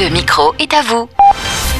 Le micro est à vous.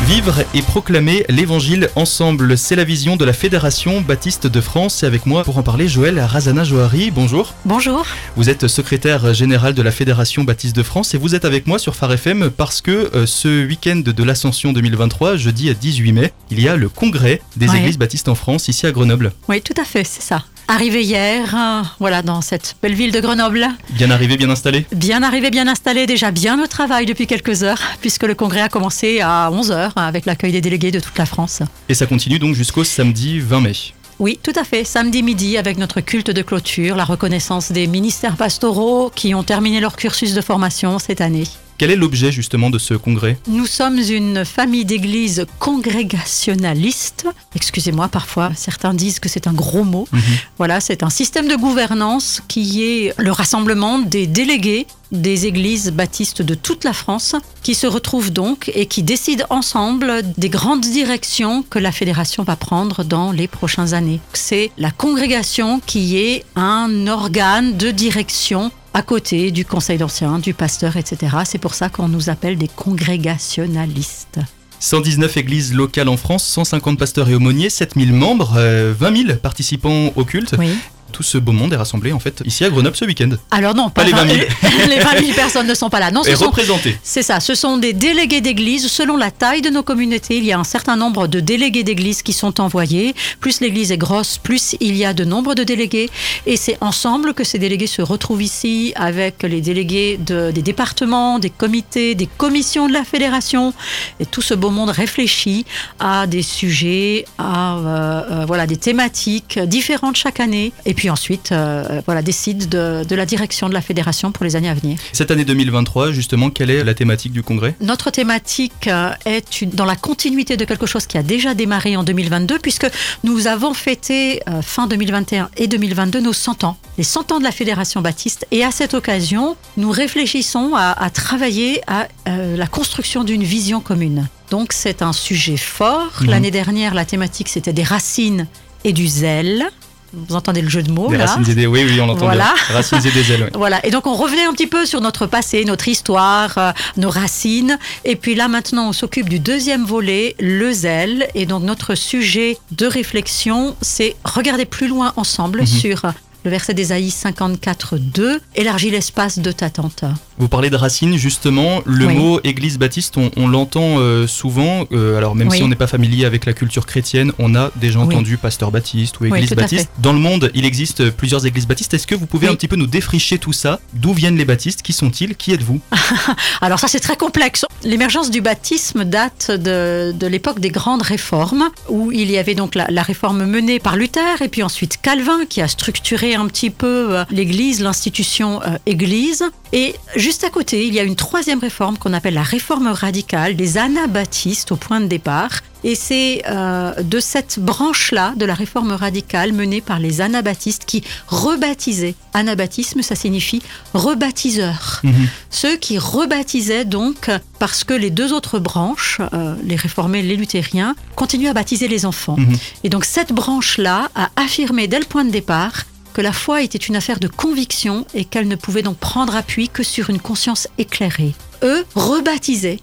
Vivre et proclamer l'évangile ensemble, c'est la vision de la Fédération Baptiste de France. Et avec moi pour en parler, Joël Razana Johari. Bonjour. Bonjour. Vous êtes secrétaire général de la Fédération Baptiste de France et vous êtes avec moi sur Phare FM parce que euh, ce week-end de l'Ascension 2023, jeudi à 18 mai, il y a le congrès des églises baptistes en France ici à Grenoble. Oui, tout à fait, c'est ça. Arrivé hier, euh, voilà, dans cette belle ville de Grenoble. Bien arrivé, bien installé Bien arrivé, bien installé, déjà bien au travail depuis quelques heures, puisque le congrès a commencé à 11h avec l'accueil des délégués de toute la France. et ça continue donc jusqu'au samedi 20 mai. Oui, tout à fait. Samedi midi, avec notre culte de clôture, la reconnaissance des ministères pastoraux qui ont terminé leur cursus de formation cette année. Quel est l'objet justement de ce congrès? Nous sommes une famille d'églises congrégationalistes. Excusez-moi, parfois certains disent que c'est un gros mot. Mhm. Voilà, c'est un système de gouvernance qui est le rassemblement des délégués des églises baptistes de toute la France qui se retrouvent donc et qui décident ensemble des grandes directions que la fédération va prendre dans les prochaines années. C'est la congrégation qui est un organe de direction à côté du conseil d'anciens, du pasteur, etc. C'est pour ça qu'on nous appelle des congrégationalistes. 119 églises locales en France, 150 pasteurs et aumôniers, 7000 membres, euh, 20 000 participants au culte. Oui. Tout ce beau monde est rassemblé en fait ici à Grenoble ce week-end. Alors non, Pas les 20 000. les 20 000 personnes ne sont pas là. Non, ce sont. C'est ça, ce sont des délégués d'église. Selon la taille de nos communautés, il y a un certain nombre de délégués d'église qui sont envoyés. Plus l'église est grosse, plus il y a de nombre de délégués. Et c'est ensemble que ces délégués se retrouvent ici avec les délégués de- des départements, des comités, des commissions de la fédération. Et tout ce beau monde réfléchit à des sujets, à euh, euh, voilà, des thématiques différentes chaque année. Et puis ensuite, euh, voilà, décide de, de la direction de la fédération pour les années à venir. Cette année 2023, justement, quelle est la thématique du congrès? Notre thématique euh, est une- dans la continuité de quelque chose qui a déjà démarré en 2022, puisque nous avons fêté euh, fin 2021 et 2022 nos 100 ans, les 100 ans de la Fédération Baptiste. Et à cette occasion, nous réfléchissons à, à travailler à euh, la construction d'une vision commune. Donc c'est un sujet fort. Mhm. L'année dernière, la thématique c'était des racines et du zèle. Vous entendez le jeu de mots Des là racines et des... Oui, oui, on l'entend Voilà. bien. Racines et des ailes, ouais. voilà, et donc on revenait un petit peu sur notre passé, notre histoire, euh, nos racines. Et puis là maintenant, on s'occupe du deuxième volet, le zèle. Et donc notre sujet de réflexion, c'est regarder plus loin ensemble Mhm. sur le verset d'Ésaïe 54, 2, élargis l'espace de ta tente. Vous parlez de racines, justement. Le Oui. mot église baptiste, on, on l'entend euh, souvent. euh, alors, même Oui. si on n'est pas familier avec la culture chrétienne, on a déjà Oui. entendu pasteur baptiste ou Oui, église baptiste. Dans le monde, il existe plusieurs églises baptistes. Est-ce que vous pouvez Oui. un petit peu nous défricher tout ça? D'où viennent les baptistes? Qui sont-ils? Qui êtes-vous? Alors ça c'est très complexe. L'émergence du baptisme date de, de l'époque des grandes réformes, où il y avait donc la, la réforme menée par Luther et puis ensuite Calvin qui a structuré un petit peu euh, l'Église, l'institution euh, Église. Et juste à côté, il y a une troisième réforme qu'on appelle la réforme radicale des anabaptistes au point de départ. Et c'est euh, de cette branche-là, de la réforme radicale menée par les anabaptistes qui rebaptisaient. Anabaptisme, ça signifie rebaptiseur Mhm. ceux qui rebaptisaient donc parce que les deux autres branches, euh, les réformés, les luthériens, continuent à baptiser les enfants. Mhm. Et donc cette branche-là a affirmé dès le point de départ que la foi était une affaire de conviction et qu'elle ne pouvait donc prendre appui que sur une conscience éclairée. Eux rebaptisaient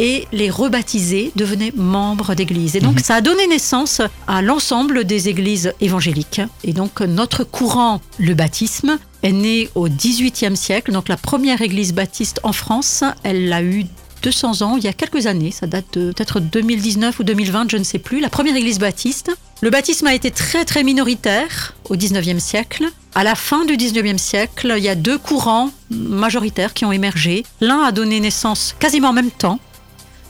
et les rebaptisés devenaient membres d'église. Et donc Mhm. ça a donné naissance à l'ensemble des églises évangéliques. Et donc notre courant, le baptisme, est né au XVIIIe siècle. Donc la première église baptiste en France, elle a eu 200 ans, il y a quelques années, ça date de peut-être 2019 ou 2020, je ne sais plus, la première église baptiste. Le baptisme a été très très minoritaire au 19e siècle. À la fin du 19e siècle, il y a deux courants majoritaires qui ont émergé. L'un a donné naissance quasiment en même temps,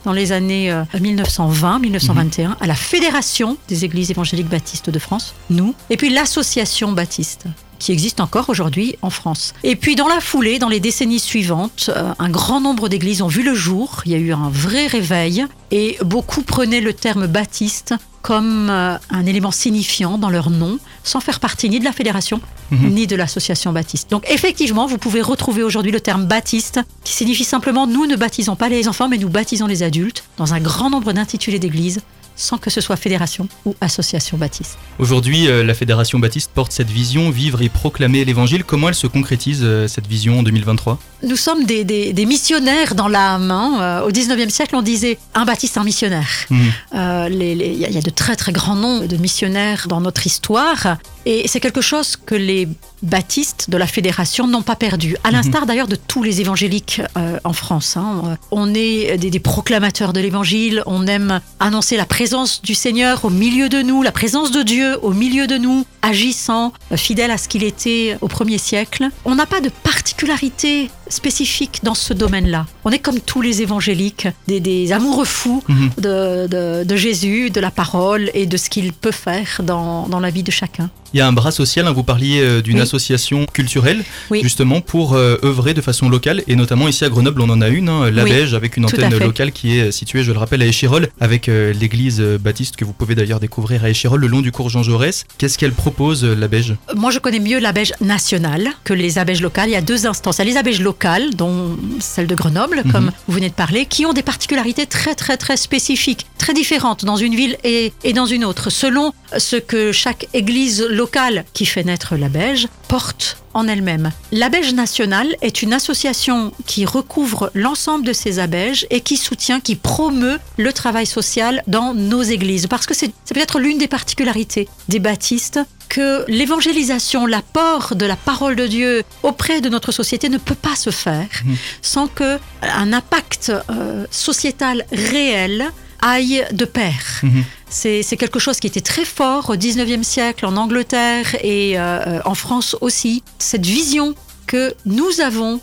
dans les années euh, 1920-1921, à la Fédération des Églises évangéliques baptistes de France, nous, et puis l'Association baptiste qui existe encore aujourd'hui en France. Et puis dans la foulée, dans les décennies suivantes, euh, un grand nombre d'églises ont vu le jour, il y a eu un vrai réveil, et beaucoup prenaient le terme baptiste comme euh, un élément signifiant dans leur nom, sans faire partie ni de la fédération, Mhm. ni de l'association baptiste. Donc effectivement, vous pouvez retrouver aujourd'hui le terme baptiste, qui signifie simplement nous ne baptisons pas les enfants, mais nous baptisons les adultes, dans un grand nombre d'intitulés d'églises sans que ce soit fédération ou association baptiste. Aujourd'hui, euh, la Fédération baptiste porte cette vision, vivre et proclamer l'évangile. Comment elle se concrétise, euh, cette vision en 2023 Nous sommes des, des- des missionnaires dans l'âme. hein. Euh, Au 19e siècle, on disait un baptiste, un missionnaire. Mhm. Euh, y, il y a de très très grands noms de missionnaires dans notre histoire. Et c'est quelque chose que les baptistes de la fédération n'ont pas perdu. À l'instar d'ailleurs de tous les évangéliques euh, en France. hein. Euh, On est des, des proclamateurs de l'évangile. On aime annoncer la présence du Seigneur au milieu de nous, la présence de Dieu au milieu de nous, agissant, euh, fidèle à ce qu'il était au premier siècle. On n'a pas de particularité spécifique dans ce domaine-là. On est comme tous les évangéliques, des, des amoureux fous Mhm. de, de- de Jésus, de la parole et de ce qu'il peut faire dans, dans la vie de chacun. Il y a un bras social, hein, vous parliez euh, d'une Oui. association culturelle, Oui. justement pour euh, œuvrer de façon locale, et notamment ici à Grenoble, on en a une, hein, la Oui, avec une antenne locale qui est située, je le rappelle, à Échirol, avec euh, l'église euh, baptiste que vous pouvez d'ailleurs découvrir à Échirol, le long du cours Jean Jaurès. Qu'est-ce qu'elle propose, euh, la Moi, je connais mieux l'abège nationale que les abèges locales. Il y a deux instances. Il y a les abèges locales, dont celle de Grenoble, Mhm. comme vous venez de parler, qui ont des particularités très, très, très spécifiques, très différentes dans une ville et, et dans une autre, selon ce que chaque église locale qui fait naître l'abège porte en elle-même. L'abège nationale est une association qui recouvre l'ensemble de ces abèges et qui soutient, qui promeut le travail social dans nos églises. Parce que c'est peut-être l'une des particularités des baptistes que l'évangélisation, l'apport de la parole de Dieu auprès de notre société ne peut pas se faire Mhm. sans que un impact euh, sociétal réel aille de pair. Mhm. C'est quelque chose qui était très fort au 19e siècle en Angleterre et euh, en France aussi. Cette vision que nous avons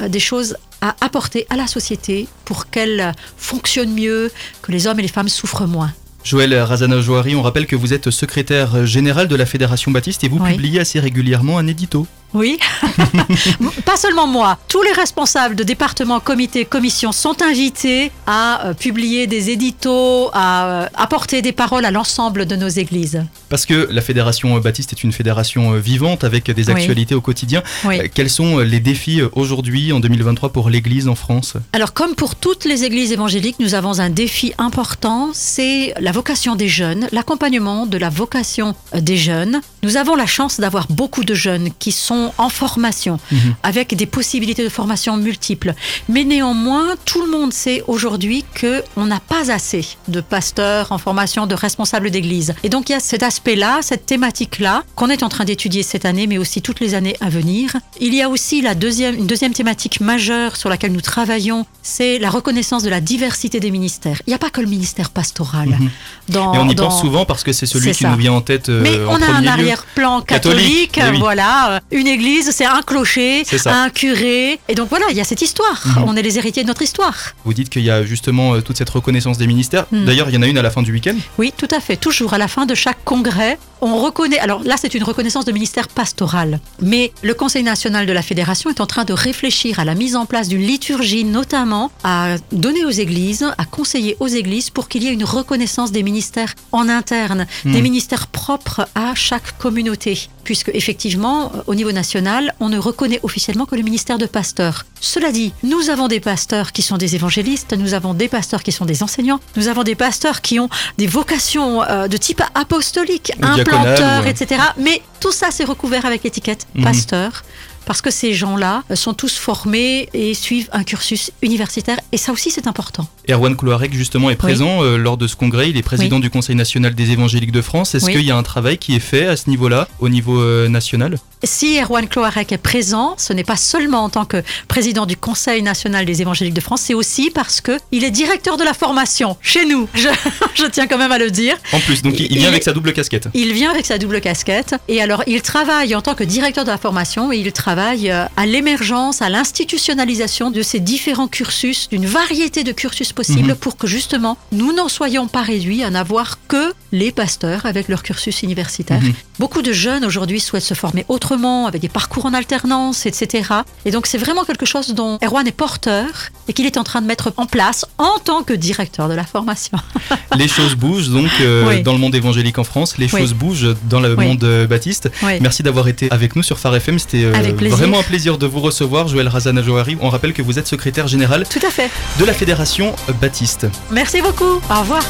euh, des choses à apporter à la société pour qu'elle fonctionne mieux, que les hommes et les femmes souffrent moins. Joël Razana-Joari, on rappelle que vous êtes secrétaire général de la Fédération baptiste et vous Oui. publiez assez régulièrement un édito. Oui, pas seulement moi. Tous les responsables de départements, comités, commissions sont invités à euh, publier des éditos, à euh, apporter des paroles à l'ensemble de nos églises. Parce que la Fédération baptiste est une fédération euh, vivante avec des Oui. actualités au quotidien. Oui. Euh, Quels sont les défis euh, aujourd'hui, en 2023, pour l'Église en France? Alors, comme pour toutes les églises évangéliques, nous avons un défi important, c'est la vocation des jeunes, l'accompagnement de la vocation euh, des jeunes. Nous avons la chance d'avoir beaucoup de jeunes qui sont en formation, Mhm. avec des possibilités de formation multiples. Mais néanmoins, tout le monde sait aujourd'hui que on n'a pas assez de pasteurs en formation, de responsables d'église. Et donc, il y a cet aspect-là, cette thématique-là, qu'on est en train d'étudier cette année, mais aussi toutes les années à venir. Il y a aussi la deuxième, une deuxième thématique majeure sur laquelle nous travaillons, c'est la reconnaissance de la diversité des ministères. Il n'y a pas que le ministère pastoral. Mhm. Dans, Et on y dans- pense souvent parce que c'est celui qui ça. nous vient en tête euh, mais en on a un arrière-plan Catholique, catholique, eh oui. voilà. euh, Une église, c'est un clocher, un curé. Et donc voilà, il y a cette histoire. Mhm. On est les héritiers de notre histoire. Vous dites qu'il y a justement euh, toute cette reconnaissance des ministères. Mhm. D'ailleurs, il y en a une à la fin du week-end? Oui, tout à fait. Toujours à la fin de chaque congrès, on reconnaît. Alors là, c'est une reconnaissance de ministère pastoral. Mais le Conseil national de la Fédération est en train de réfléchir à la mise en place d'une liturgie, notamment à donner aux églises, à conseiller aux églises pour qu'il y ait une reconnaissance des ministères en interne, Mhm. des ministères propres à chaque communauté. Puisque effectivement, au niveau national, on ne reconnaît officiellement que le ministère de pasteur. Cela dit, nous avons des pasteurs qui sont des évangélistes, nous avons des pasteurs qui sont des enseignants, nous avons des pasteurs qui ont des vocations euh, de type apostolique, Euh, etc. Mais tout ça, c'est recouvert avec l'étiquette Mhm. pasteur. Parce que ces gens-là sont tous formés et suivent un cursus universitaire. Et ça aussi, c'est important. Erwan Cloarec, justement, est présent euh, lors de ce congrès. Il est président du Conseil national des évangéliques de France. Est-ce Oui. qu'il y a un travail qui est fait à ce niveau-là, au niveau euh, national? Si Erwan Cloarec est présent, ce n'est pas seulement en tant que président du Conseil national des évangéliques de France, c'est aussi parce que il est directeur de la formation chez nous. Je, je tiens quand même à le dire. En plus, donc il, il Il- vient il- avec sa double casquette. Il vient avec sa double casquette et alors il travaille en tant que directeur de la formation et il travaille euh, à l'émergence, à l'institutionnalisation de ces différents cursus, d'une variété de cursus possibles Mhm. pour que justement nous n'en soyons pas réduits à n'avoir que les pasteurs avec leur cursus universitaire. Mhm. Beaucoup de jeunes aujourd'hui souhaitent se former autrement, avec des parcours en alternance, etc. Et donc c'est vraiment quelque chose dont Erwan est porteur et qu'il est en train de mettre en place en tant que directeur de la formation. Les choses bougent donc euh, Oui. dans le monde évangélique en France. Les Oui. choses bougent dans le Oui. monde euh, baptiste. Merci d'avoir été avec nous sur Phare FM. C'était euh, plaisir. vraiment un plaisir de vous recevoir, Joël Razana Johari. On rappelle que vous êtes secrétaire général Tout à fait. de la Fédération Baptiste. Merci beaucoup. Au revoir.